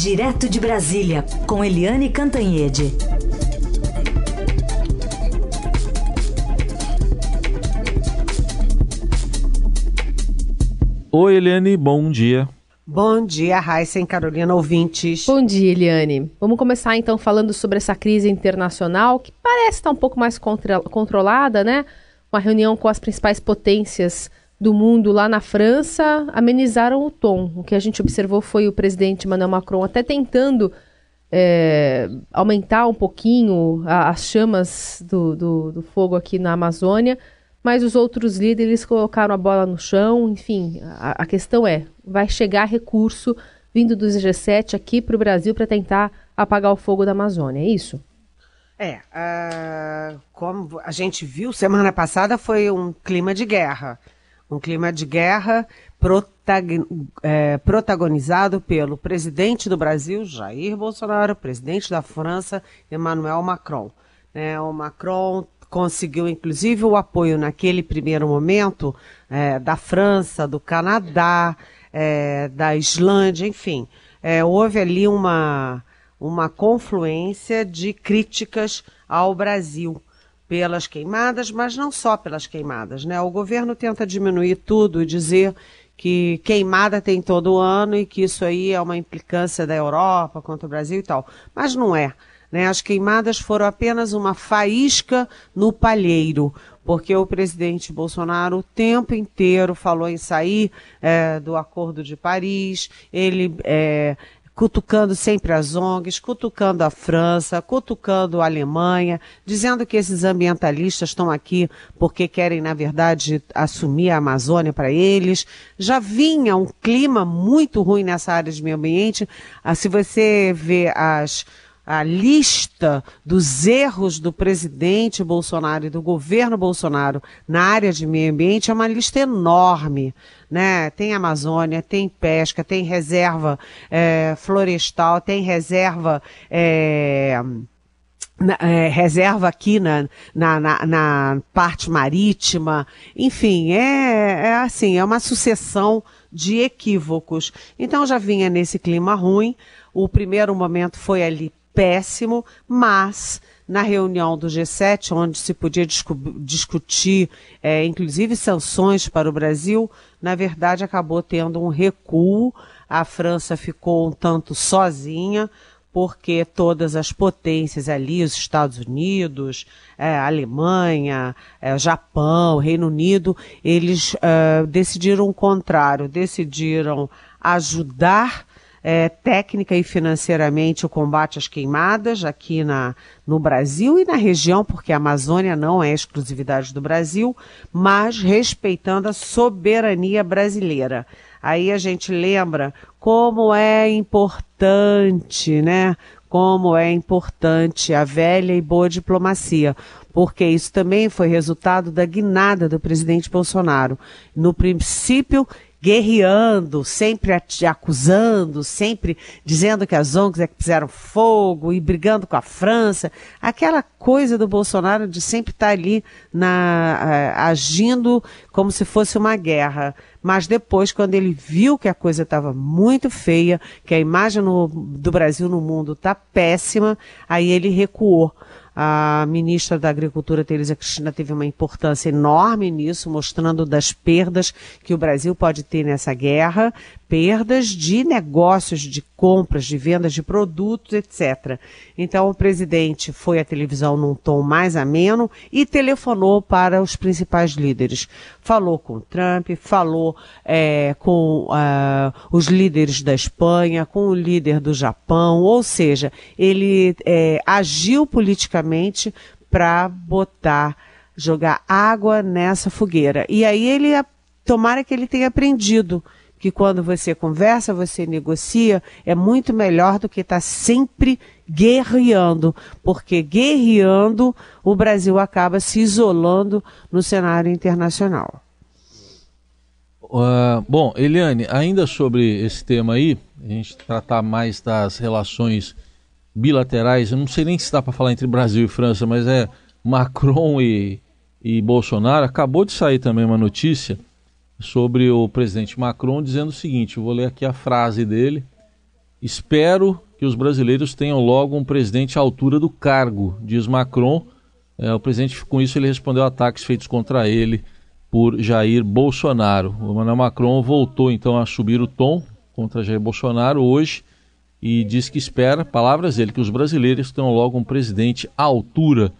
Direto de Brasília, com Eliane Cantanhede. Oi, Eliane, bom dia. Bom dia, Raíssa e Carolina ouvintes. Bom dia, Eliane. Vamos começar então falando sobre essa crise internacional que parece estar um pouco mais contra controlada, né? Uma reunião com as principais potências do mundo lá na França amenizaram o tom. O que a gente observou foi o presidente Emmanuel Macron até tentando é, aumentar um pouquinho a, as chamas do, do, do, fogo aqui na Amazônia, mas os outros líderes colocaram a bola no chão. Enfim, a, a questão é: vai chegar recurso vindo do G7 aqui para o Brasil para tentar apagar o fogo da Amazônia, é isso? É, uh, como a gente viu semana passada, foi um clima de guerra um clima de guerra é, protagonizado pelo presidente do Brasil, Jair Bolsonaro, presidente da França, Emmanuel Macron. É, o Macron conseguiu, inclusive, o apoio naquele primeiro momento é, da França, do Canadá, é, da Islândia, enfim. É, houve ali uma, uma confluência de críticas ao Brasil pelas queimadas, mas não só pelas queimadas, né? O governo tenta diminuir tudo e dizer que queimada tem todo ano e que isso aí é uma implicância da Europa contra o Brasil e tal. Mas não é. Né? As queimadas foram apenas uma faísca no palheiro, porque o presidente Bolsonaro o tempo inteiro falou em sair é, do Acordo de Paris, ele é, cutucando sempre as ONGs, cutucando a França, cutucando a Alemanha, dizendo que esses ambientalistas estão aqui porque querem, na verdade, assumir a Amazônia para eles. Já vinha um clima muito ruim nessa área de meio ambiente. Ah, se você vê as a lista dos erros do presidente Bolsonaro e do governo Bolsonaro na área de meio ambiente é uma lista enorme. Né? Tem Amazônia, tem pesca, tem reserva é, florestal, tem reserva. É, na, é, reserva aqui na, na, na, na, parte marítima, enfim, é, é assim, é uma sucessão de equívocos. Então já vinha nesse clima ruim. O primeiro momento foi ali péssimo, mas na reunião do G7, onde se podia discutir, é, inclusive, sanções para o Brasil, na verdade acabou tendo um recuo. A França ficou um tanto sozinha, porque todas as potências ali, os Estados Unidos, é, Alemanha, é, Japão, Reino Unido, eles é, decidiram o contrário, decidiram ajudar é, técnica e financeiramente o combate às queimadas aqui na, no Brasil e na região, porque a Amazônia não é exclusividade do Brasil, mas respeitando a soberania brasileira. Aí a gente lembra como é importante, né? Como é importante a velha e boa diplomacia, porque isso também foi resultado da guinada do presidente Bolsonaro. No princípio, guerreando, sempre acusando, sempre dizendo que as ONGs é que fizeram fogo e brigando com a França. Aquela coisa do Bolsonaro de sempre estar ali na, uh, agindo como se fosse uma guerra. Mas depois, quando ele viu que a coisa estava muito feia, que a imagem no, do Brasil no mundo está péssima, aí ele recuou. A ministra da Agricultura, Tereza Cristina, teve uma importância enorme nisso, mostrando das perdas que o Brasil pode ter nessa guerra, perdas de negócios, de compras, de vendas de produtos, etc. Então o presidente foi à televisão num tom mais ameno e telefonou para os principais líderes. Falou com Trump, falou é, com uh, os líderes da Espanha, com o líder do Japão, ou seja, ele é, agiu politicamente para botar, jogar água nessa fogueira. E aí ele, tomara que ele tenha aprendido que quando você conversa, você negocia, é muito melhor do que estar tá sempre guerreando, porque guerreando o Brasil acaba se isolando no cenário internacional. Uh, bom, Eliane, ainda sobre esse tema aí, a gente tratar mais das relações bilaterais, eu não sei nem se dá para falar entre Brasil e França, mas é Macron e, e Bolsonaro. Acabou de sair também uma notícia sobre o presidente Macron dizendo o seguinte: vou ler aqui a frase dele. Espero que os brasileiros tenham logo um presidente à altura do cargo, diz Macron. É, o presidente, com isso, ele respondeu ataques feitos contra ele por Jair Bolsonaro. O Emmanuel Macron voltou então a subir o tom contra Jair Bolsonaro hoje e diz que espera, palavras dele, que os brasileiros tenham logo um presidente à altura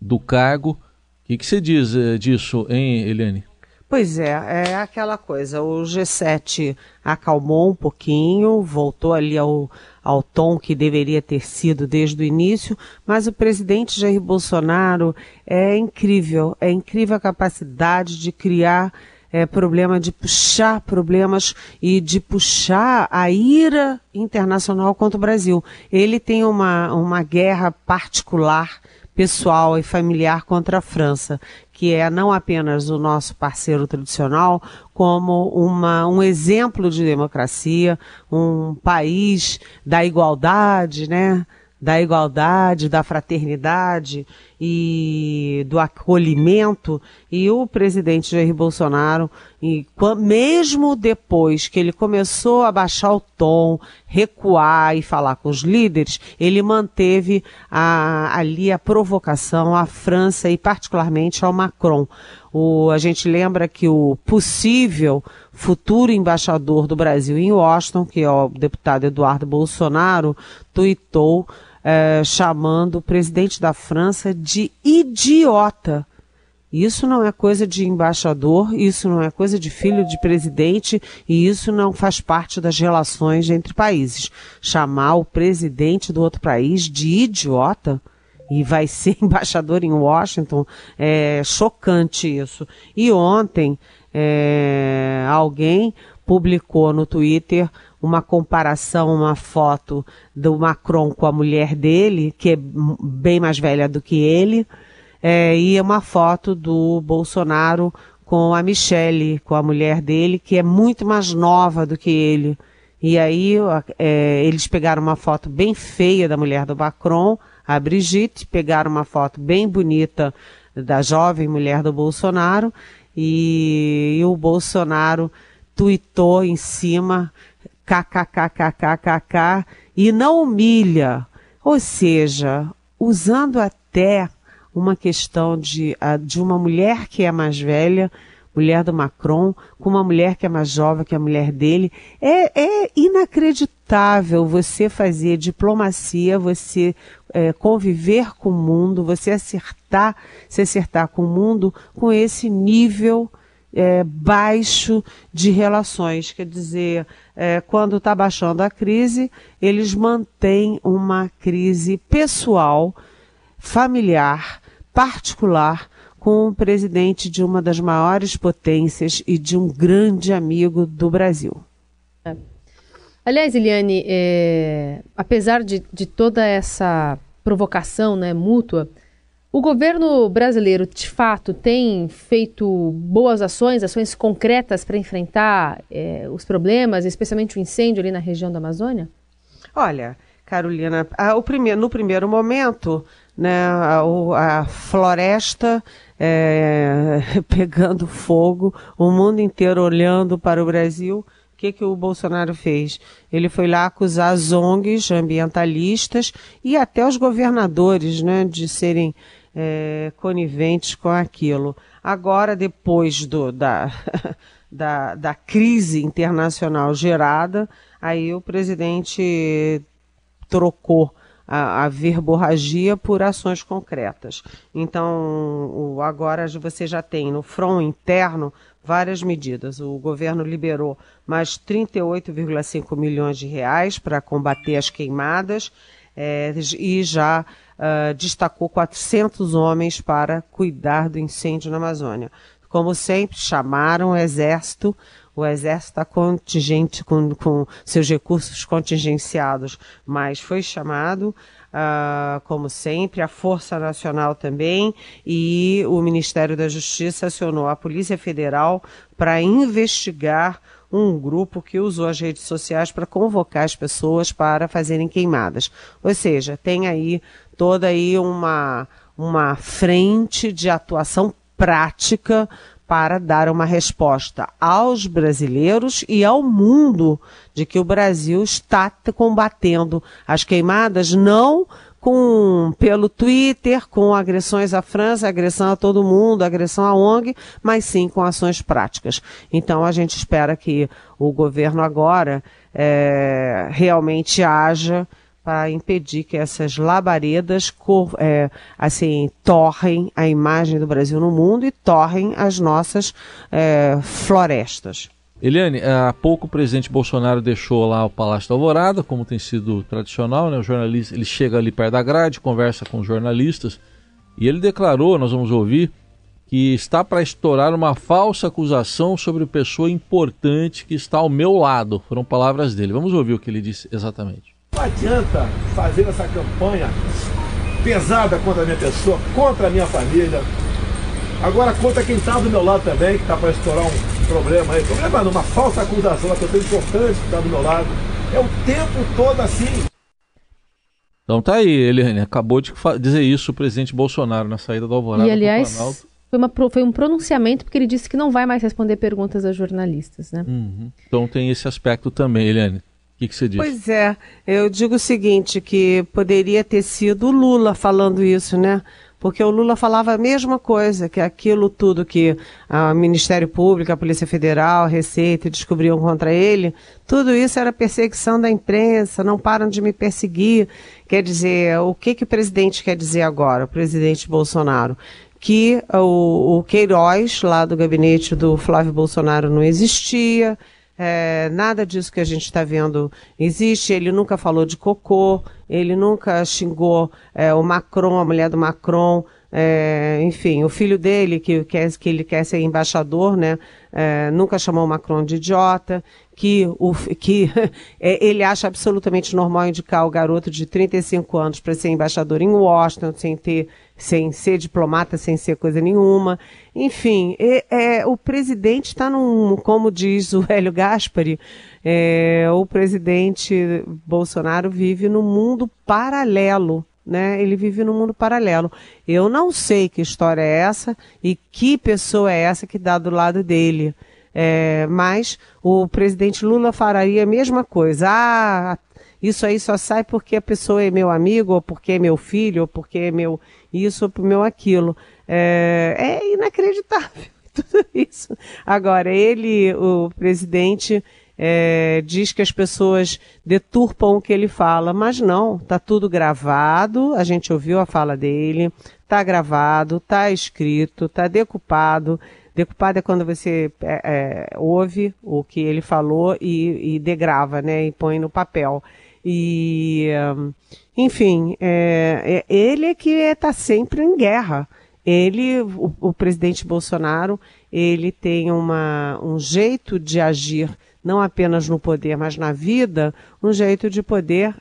do cargo. O que, que você diz é, disso, hein, Eliane? Pois é, é aquela coisa. O G7 acalmou um pouquinho, voltou ali ao, ao tom que deveria ter sido desde o início, mas o presidente Jair Bolsonaro é incrível, é incrível a capacidade de criar é, problema, de puxar problemas e de puxar a ira internacional contra o Brasil. Ele tem uma, uma guerra particular pessoal e familiar contra a França, que é não apenas o nosso parceiro tradicional, como uma, um exemplo de democracia, um país da igualdade, né? Da igualdade, da fraternidade e do acolhimento. E o presidente Jair Bolsonaro, e, mesmo depois que ele começou a baixar o tom, recuar e falar com os líderes, ele manteve a, ali a provocação à França e particularmente ao Macron. O, a gente lembra que o possível futuro embaixador do Brasil em Washington, que é o deputado Eduardo Bolsonaro, tuitou é, chamando o presidente da França de idiota. Isso não é coisa de embaixador, isso não é coisa de filho de presidente e isso não faz parte das relações entre países. Chamar o presidente do outro país de idiota e vai ser embaixador em Washington é chocante isso. E ontem é, alguém publicou no Twitter uma comparação, uma foto do Macron com a mulher dele, que é bem mais velha do que ele, é, e uma foto do Bolsonaro com a Michelle, com a mulher dele, que é muito mais nova do que ele. E aí é, eles pegaram uma foto bem feia da mulher do Macron, a Brigitte, pegaram uma foto bem bonita da jovem mulher do Bolsonaro, e, e o Bolsonaro tuitou em cima kkkkkkk e não humilha. Ou seja, usando até uma questão de, de uma mulher que é mais velha, mulher do Macron, com uma mulher que é mais jovem que a mulher dele. É, é inacreditável você fazer diplomacia, você é, conviver com o mundo, você acertar, se acertar com o mundo com esse nível é, baixo de relações. Quer dizer, é, quando está baixando a crise, eles mantêm uma crise pessoal, familiar, particular, com o presidente de uma das maiores potências e de um grande amigo do Brasil. É. Aliás, Eliane, é, apesar de, de toda essa provocação né, mútua, o governo brasileiro, de fato, tem feito boas ações, ações concretas para enfrentar é, os problemas, especialmente o incêndio ali na região da Amazônia? Olha, Carolina, a, o no primeiro momento, né, a, a floresta é, pegando fogo, o mundo inteiro olhando para o Brasil que, que o Bolsonaro fez? Ele foi lá acusar as ONGs ambientalistas e até os governadores né, de serem é, coniventes com aquilo. Agora, depois do, da, da, da crise internacional gerada, aí o presidente trocou a, a verborragia por ações concretas. Então, agora você já tem no front interno várias medidas. O governo liberou mais 38,5 milhões de reais para combater as queimadas é, e já uh, destacou 400 homens para cuidar do incêndio na Amazônia. Como sempre, chamaram o Exército, o Exército está contingente com, com, seus recursos contingenciados, mas foi chamado, uh, como sempre, a Força Nacional também, e o Ministério da Justiça acionou a Polícia Federal para investigar um grupo que usou as redes sociais para convocar as pessoas para fazerem queimadas. Ou seja, tem aí toda aí uma, uma frente de atuação prática para dar uma resposta aos brasileiros e ao mundo de que o Brasil está combatendo as queimadas, não com pelo Twitter, com agressões à França, agressão a todo mundo, agressão à ONG, mas sim com ações práticas. Então a gente espera que o governo agora é, realmente haja para impedir que essas labaredas é, assim torrem a imagem do Brasil no mundo e torrem as nossas é, florestas. Eliane, há pouco o presidente Bolsonaro deixou lá o Palácio da Alvorada, como tem sido tradicional, né? O jornalista, ele chega ali perto da grade, conversa com os jornalistas e ele declarou, nós vamos ouvir, que está para estourar uma falsa acusação sobre pessoa importante que está ao meu lado. Foram palavras dele. Vamos ouvir o que ele disse exatamente. Não adianta fazer essa campanha pesada contra a minha pessoa, contra a minha família, agora contra quem está do meu lado também, que está para estourar um problema aí. Problema uma falsa acusação, uma pessoa importante que está do meu lado. É o tempo todo assim. Então tá aí, Eliane, acabou de dizer isso o presidente Bolsonaro na saída do Alvorada. E aliás, foi, uma, foi, um pronunciamento porque ele disse que não vai mais responder perguntas a jornalistas, né? Uhum. Então tem esse aspecto também, Eliane. Que, que você diz? Pois é, eu digo o seguinte, que poderia ter sido o Lula falando isso, né? porque o Lula falava a mesma coisa, que aquilo tudo que o Ministério Público, a Polícia Federal, a Receita descobriam contra ele, tudo isso era perseguição da imprensa, não param de me perseguir. Quer dizer, o que, que o presidente quer dizer agora, o presidente Bolsonaro? Que o, o Queiroz, lá do gabinete do Flávio Bolsonaro, não existia, é, nada disso que a gente está vendo existe. Ele nunca falou de cocô, ele nunca xingou é, o Macron, a mulher do Macron. É, enfim, o filho dele, que, quer, que ele quer ser embaixador, né, é, nunca chamou o Macron de idiota, que, o, que é, ele acha absolutamente normal indicar o garoto de 35 anos para ser embaixador em Washington, sem ter sem ser diplomata, sem ser coisa nenhuma. Enfim, é, é o presidente está num, como diz o Hélio Gaspari, é, o presidente Bolsonaro vive num mundo paralelo. Né? Ele vive num mundo paralelo. Eu não sei que história é essa e que pessoa é essa que dá do lado dele. É, mas o presidente Lula faria a mesma coisa. Ah, isso aí só sai porque a pessoa é meu amigo, ou porque é meu filho, ou porque é meu isso, ou meu aquilo. É, é inacreditável tudo isso. Agora, ele, o presidente, é, diz que as pessoas deturpam o que ele fala, mas não, está tudo gravado, a gente ouviu a fala dele, está gravado, está escrito, está decupado. Decupado é quando você é, é, ouve o que ele falou e, e degrava, né, e põe no papel. E, enfim, é, é, ele é que está sempre em guerra. Ele, o, o, presidente Bolsonaro, ele tem uma, um jeito de agir, não apenas no poder, mas na vida, um jeito de poder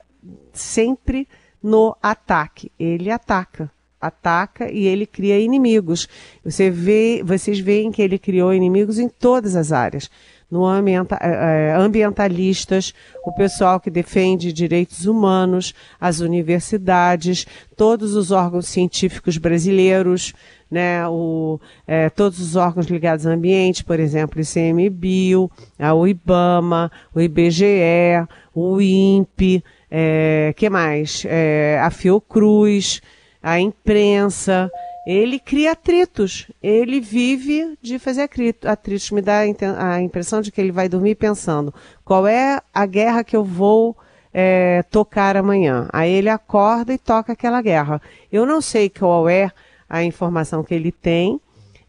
sempre no ataque. Ele ataca ataca e ele cria inimigos. Você vê, vocês veem que ele criou inimigos em todas as áreas no ambienta, é, é, ambientalistas, o pessoal que defende direitos humanos, as universidades, todos os órgãos científicos brasileiros, né, o, é, todos os órgãos ligados ao ambiente, por exemplo, o ICMBio, o IBAMA, o IBGE, o INPE, é, que mais? A Fiocruz, a imprensa, ele cria atritos. Ele vive de fazer atritos. Me dá a impressão de que ele vai dormir pensando qual é a guerra que eu vou é, tocar amanhã. Aí ele acorda e toca aquela guerra. Eu não sei qual é a informação que ele tem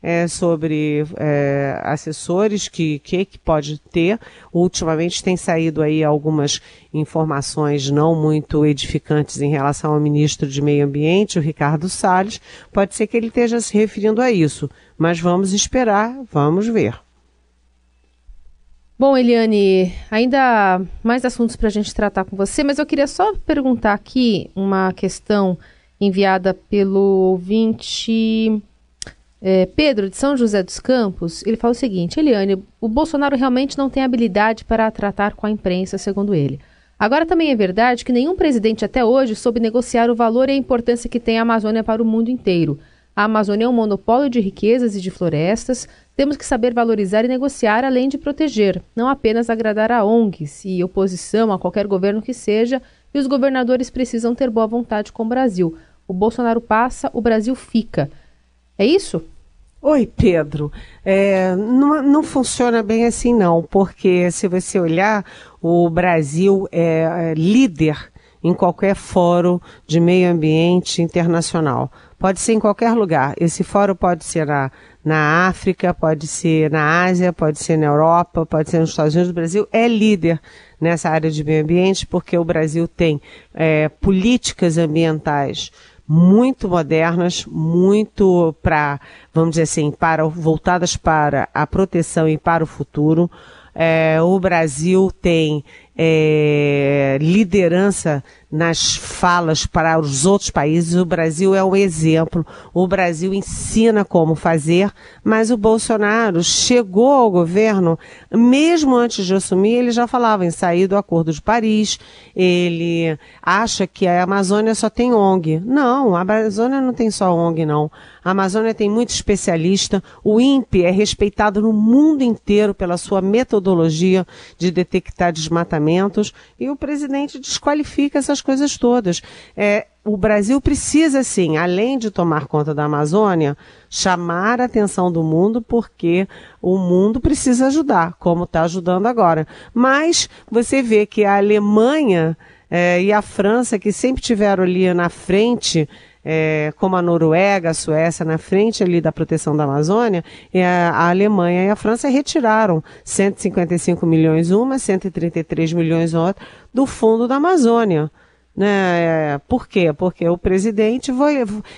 é, sobre é, assessores que, que que pode ter. Ultimamente tem saído aí algumas informações não muito edificantes em relação ao ministro de Meio Ambiente, o Ricardo Salles. Pode ser que ele esteja se referindo a isso, mas vamos esperar, vamos ver. Bom, Eliane, ainda mais assuntos para a gente tratar com você, mas eu queria só perguntar aqui uma questão enviada pelo ouvinte é, Pedro, de São José dos Campos, ele fala o seguinte: Eliane, o Bolsonaro realmente não tem habilidade para tratar com a imprensa, segundo ele. Agora também é verdade que nenhum presidente até hoje soube negociar o valor e a importância que tem a Amazônia para o mundo inteiro. A Amazônia é um monopólio de riquezas e de florestas. Temos que saber valorizar e negociar, além de proteger, não apenas agradar a ONGs e oposição a qualquer governo que seja, e os governadores precisam ter boa vontade com o Brasil. O Bolsonaro passa, o Brasil fica. É isso? Oi, Pedro. É, não, não funciona bem assim, não, porque se você olhar, o Brasil é, é líder em qualquer fórum de meio ambiente internacional. Pode ser em qualquer lugar. Esse fórum pode ser na, na África, pode ser na Ásia, pode ser na Europa, pode ser nos Estados Unidos. O Brasil é líder nessa área de meio ambiente porque o Brasil tem é, políticas ambientais muito modernas, muito para, vamos dizer assim, para voltadas para a proteção e para o futuro. É, o Brasil tem é, liderança nas falas para os outros países. O Brasil é um exemplo. O Brasil ensina como fazer, mas o Bolsonaro chegou ao governo, mesmo antes de assumir, ele já falava em sair do Acordo de Paris. Ele acha que a Amazônia só tem ONG. Não, a Amazônia não tem só ONG, não. A Amazônia tem muito especialista. O INPE é respeitado no mundo inteiro pela sua metodologia de detectar desmatamentos e o presidente desqualifica essas coisas todas. É, o Brasil precisa, sim, além de tomar conta da Amazônia, chamar a atenção do mundo, porque o mundo precisa ajudar, como está ajudando agora. Mas você vê que a Alemanha é, e a França, que sempre tiveram ali na frente, é, como a Noruega, a Suécia, na frente ali da proteção da Amazônia, a Alemanha e a França retiraram 155 milhões uma, 133 milhões outra do fundo da Amazônia. Né? Por quê? Porque o presidente,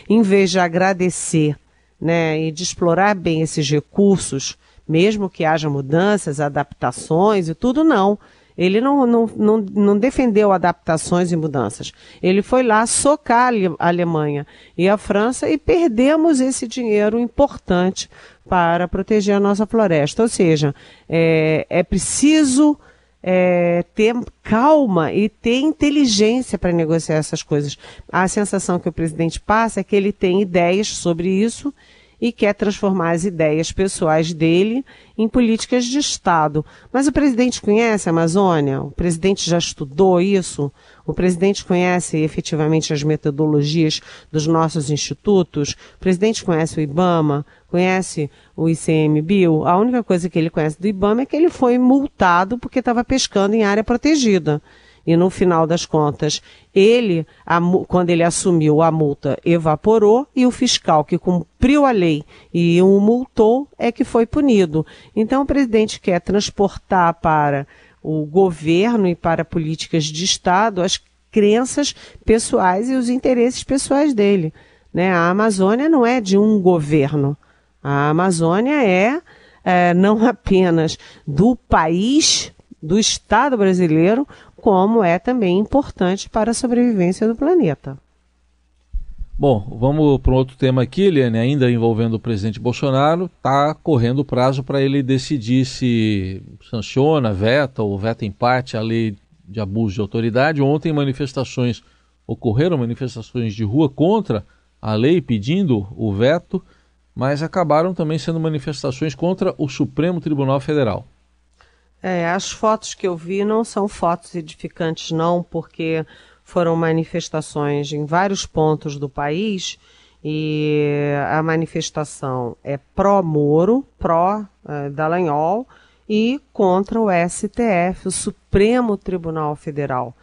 em vez de agradecer né, e de explorar bem esses recursos, mesmo que haja mudanças, adaptações e tudo, não. Ele não, não, não, não defendeu adaptações e mudanças. Ele foi lá socar a Alemanha e a França e perdemos esse dinheiro importante para proteger a nossa floresta. Ou seja, é, é preciso é, ter calma e ter inteligência para negociar essas coisas. A sensação que o presidente passa é que ele tem ideias sobre isso e quer transformar as ideias pessoais dele em políticas de Estado. Mas o presidente conhece a Amazônia? O presidente já estudou isso? O presidente conhece efetivamente as metodologias dos nossos institutos? O presidente conhece o IBAMA? Conhece o ICMBio? A única coisa que ele conhece do IBAMA é que ele foi multado porque estava pescando em área protegida e no final das contas, ele, a, quando ele assumiu a multa, evaporou e o fiscal que cumpriu a lei e o multou é que foi punido. Então o presidente quer transportar para o governo e para políticas de Estado as crenças pessoais e os interesses pessoais dele. Né? A Amazônia não é de um governo. A Amazônia é, é não apenas do país, do Estado brasileiro, como é também importante para a sobrevivência do planeta. Bom, vamos para um outro tema aqui, Eliane, ainda envolvendo o presidente Bolsonaro. Está correndo o prazo para ele decidir se sanciona, veta ou veta em parte a lei de abuso de autoridade. Ontem manifestações ocorreram, manifestações de rua contra a lei, pedindo o veto, mas acabaram também sendo manifestações contra o Supremo Tribunal Federal. É, as fotos que eu vi não são fotos edificantes, não, porque foram manifestações em vários pontos do país e a manifestação é pró-Moro, pró-Dallagnol e contra o STF, o Supremo Tribunal Federal.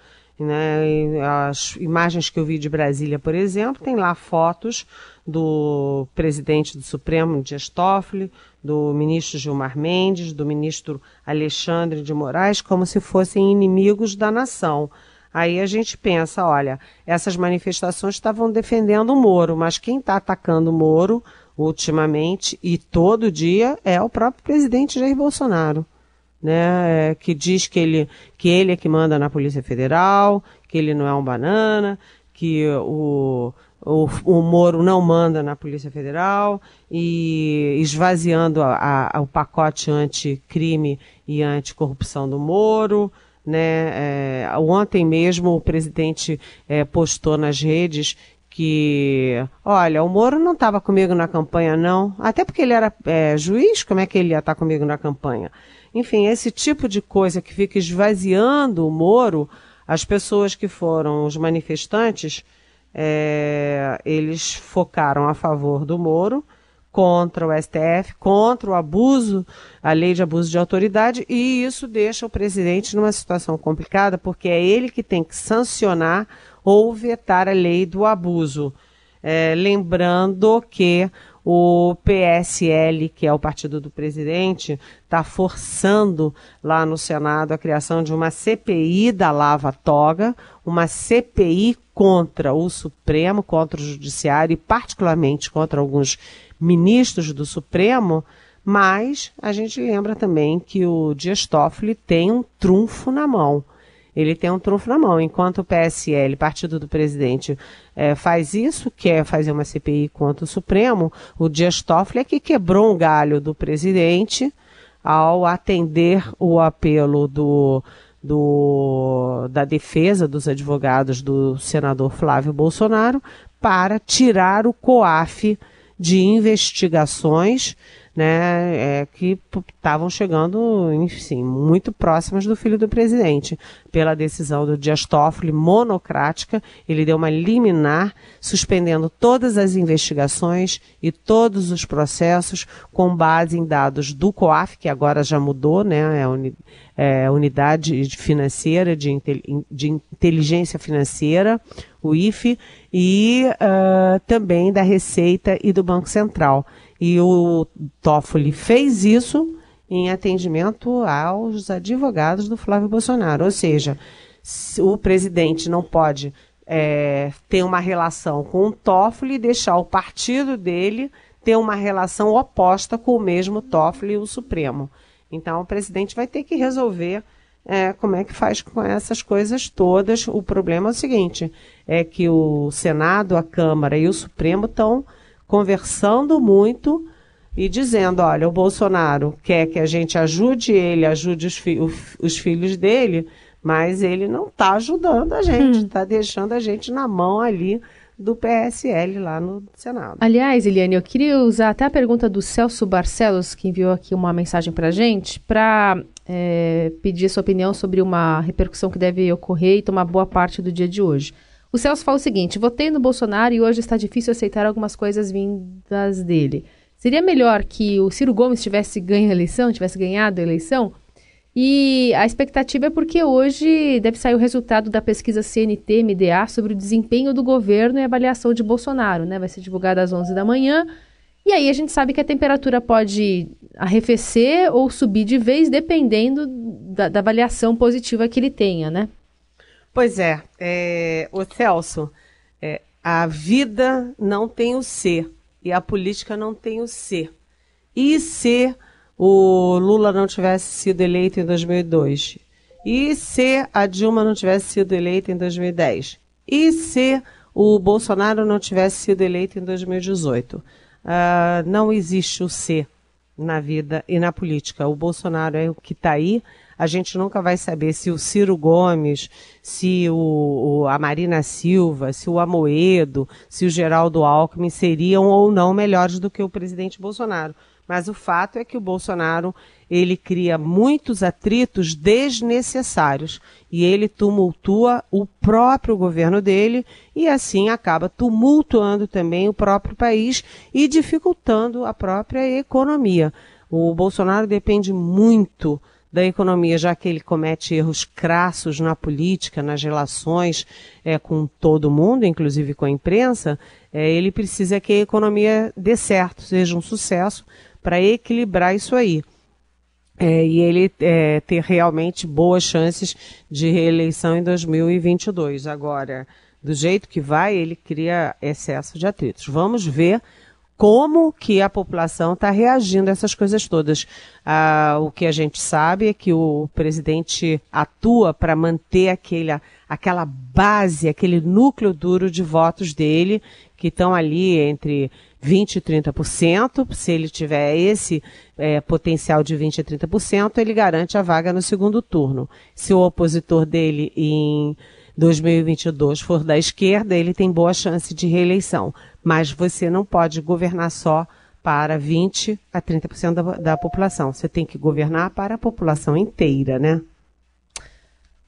Né? as imagens que eu vi de Brasília, por exemplo, tem lá fotos do presidente do Supremo, Dias Toffoli, do ministro Gilmar Mendes, do ministro Alexandre de Moraes, como se fossem inimigos da nação. Aí a gente pensa, olha, essas manifestações estavam defendendo o Moro, mas quem está atacando o Moro ultimamente e todo dia é o próprio presidente Jair Bolsonaro. Né, é, que diz que ele, que ele é que manda na Polícia Federal, que ele não é um banana, que o, o, o Moro não manda na Polícia Federal e esvaziando a, a, o pacote anticrime e anticorrupção do Moro. Né? É, ontem mesmo o presidente é, postou nas redes que, olha, o Moro não estava comigo na campanha, não. Até porque ele era é, juiz, como é que ele ia estar tá comigo na campanha? Enfim, esse tipo de coisa que fica esvaziando o Moro, as pessoas que foram os manifestantes, é, eles focaram a favor do Moro, contra o STF, contra o abuso, a lei de abuso de autoridade, e isso deixa o presidente numa situação complicada, porque é ele que tem que sancionar ou vetar a lei do abuso. É, lembrando que o PSL, que é o partido do presidente, está forçando lá no Senado a criação de uma CPI da Lava Toga, uma CPI contra o Supremo, contra o Judiciário e, particularmente, contra alguns ministros do Supremo. Mas a gente lembra também que o Dias Toffoli tem um trunfo na mão ele tem um trunfo na mão. Enquanto o PSL, partido do presidente, é, faz isso, quer fazer uma CPI contra o Supremo, o Dias Toffoli é que quebrou um galho do presidente ao atender o apelo do, do, da defesa dos advogados do senador Flávio Bolsonaro para tirar o COAF de investigações né, é, que estavam chegando, enfim, muito próximas do filho do presidente. Pela decisão do Dias Toffoli, monocrática, ele deu uma liminar, suspendendo todas as investigações e todos os processos com base em dados do COAF, que agora já mudou, né, é uni, é, unidade financeira, de, de inteligência financeira, o IFE, e uh, também da Receita e do Banco Central. E o Toffoli fez isso em atendimento aos advogados do Flávio Bolsonaro. Ou seja, o presidente não pode é, ter uma relação com o Toffoli e deixar o partido dele ter uma relação oposta com o mesmo Toffoli e o Supremo. Então, o presidente vai ter que resolver é, como é que faz com essas coisas todas. O problema é o seguinte: é que o Senado, a Câmara e o Supremo estão conversando muito e dizendo: olha, o Bolsonaro quer que a gente ajude ele, ajude os, fi os filhos dele, mas ele não está ajudando a gente, está hum. deixando a gente na mão ali do PSL lá no Senado. Aliás, Eliane, eu queria usar até a pergunta do Celso Barcelos, que enviou aqui uma mensagem para a gente, para é, pedir sua opinião sobre uma repercussão que deve ocorrer e tomar boa parte do dia de hoje. O Celso fala o seguinte: votei no Bolsonaro e hoje está difícil aceitar algumas coisas vindas dele. Seria melhor que o Ciro Gomes tivesse ganho a eleição, tivesse ganhado a eleição? E a expectativa é porque hoje deve sair o resultado da pesquisa CNT-MDA sobre o desempenho do governo e avaliação de Bolsonaro, né? Vai ser divulgada às 11 da manhã. E aí a gente sabe que a temperatura pode arrefecer ou subir de vez, dependendo da, da avaliação positiva que ele tenha, né? Pois é, é o Celso, é, a vida não tem o ser e a política não tem o ser. E se o Lula não tivesse sido eleito em 2002? E se a Dilma não tivesse sido eleita em 2010? E se o Bolsonaro não tivesse sido eleito em 2018? Uh, ah, não existe o ser na vida e na política. O Bolsonaro é o que está aí a gente nunca vai saber se o Ciro Gomes, se o, o, a Marina Silva, se o Amoedo, se o Geraldo Alckmin seriam ou não melhores do que o presidente Bolsonaro. Mas o fato é que o Bolsonaro ele cria muitos atritos desnecessários e ele tumultua o próprio governo dele e assim acaba tumultuando também o próprio país e dificultando a própria economia. O Bolsonaro depende muito da economia, já que ele comete erros crassos na política, nas relações é, com todo mundo, inclusive com a imprensa, é, ele precisa que a economia dê certo, seja um sucesso, para equilibrar isso aí. É, e ele é, ter realmente boas chances de reeleição em 2022. Agora, do jeito que vai, ele cria excesso de atritos. Vamos ver como que a população está reagindo a essas coisas todas. Ah, o que a gente sabe é que o presidente atua para manter aquele, aquela base, aquele núcleo duro de votos dele, que estão ali entre 20% e 30%. Se ele tiver esse é, potencial de 20% e 30%, ele garante a vaga no segundo turno. Se o opositor dele em 2022 for da esquerda, ele tem boa chance de reeleição. Mas você não pode governar só para 20 a 30% da, da população. Você tem que governar para a população inteira, né?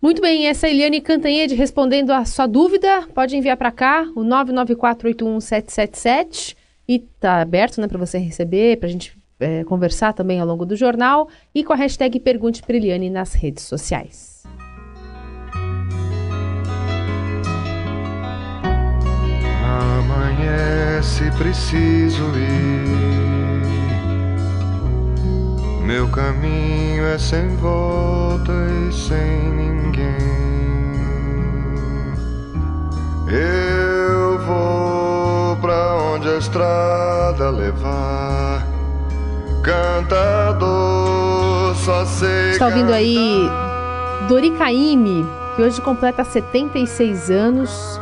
Muito bem, essa é a Eliane Cantanhede respondendo a sua dúvida. Pode enviar para cá, o 994811777. E tá aberto né, para você receber, para a gente é, conversar também ao longo do jornal. E com a hashtag Pergunte para Eliane nas redes sociais. Amanhece, preciso ir. Meu caminho é sem volta e sem ninguém. Eu vou pra onde a estrada levar. Cantador, só sei. Está ouvindo aí Dori Caymmi, que hoje completa 76 anos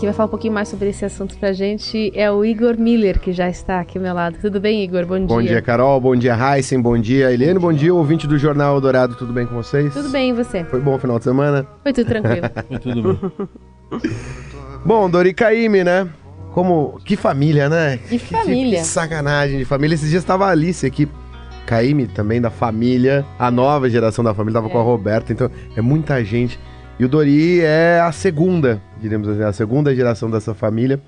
e que vai falar um pouquinho mais sobre esse assunto pra gente é o Igor Miller, que já está aqui ao meu lado. Tudo bem, Igor? Bom dia. Bom dia, Carol. Bom dia, Heisen. Bom dia, Eliane. Bom dia, ouvinte do Jornal Dourado. Tudo bem com vocês? Tudo bem, e você? Foi bom o final de semana? Foi tudo tranquilo. Foi tudo bem. Bom, Dori Caymmi, né? Como... Que família, né? Que família. Que, sacanagem de família. Esses dias estava a Alice aqui, Caymmi também da família, a nova geração da família, tava É. com a Roberta, então é muita gente. E o Dori é a segunda, diremos assim, a segunda geração dessa família.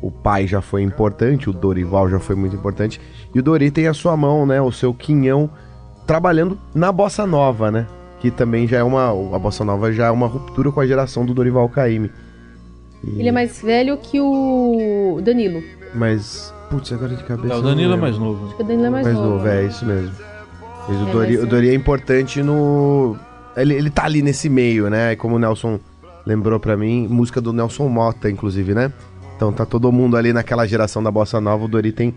O pai já foi importante, o Dorival já foi muito importante. E o Dori tem a sua mão, né? O seu quinhão trabalhando na bossa nova, né? Que também já é uma. A bossa nova já é uma ruptura com a geração do Dorival Caymmi. E- Ele é mais velho que o Danilo. Mas, putz, agora de cabeça. É, o não Danilo é mais novo. Acho que o Danilo é mais, mais novo. novo, é isso mesmo. Mas o, É, Dori, mas- o Dori é importante no. Ele, ele tá ali nesse meio, né? Como o Nelson lembrou pra mim, música do Nelson Mota, inclusive, né? Então tá todo mundo ali naquela geração da Bossa Nova. O Dori tem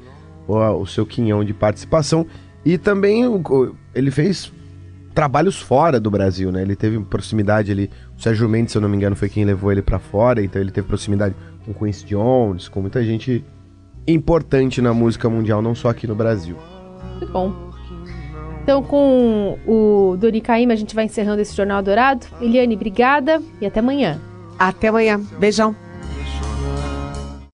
o, o seu quinhão de participação. E também o- ele fez trabalhos fora do Brasil, né? Ele teve proximidade ali. O Sérgio Mendes, se eu não me engano, foi quem levou ele pra fora. Então ele teve proximidade com Quincy Jones, com muita gente importante na música mundial, não só aqui no Brasil. Muito bom. Então, com o Dori a gente vai encerrando esse Jornal Dourado. Eliane, obrigada e até amanhã. Até amanhã. Beijão.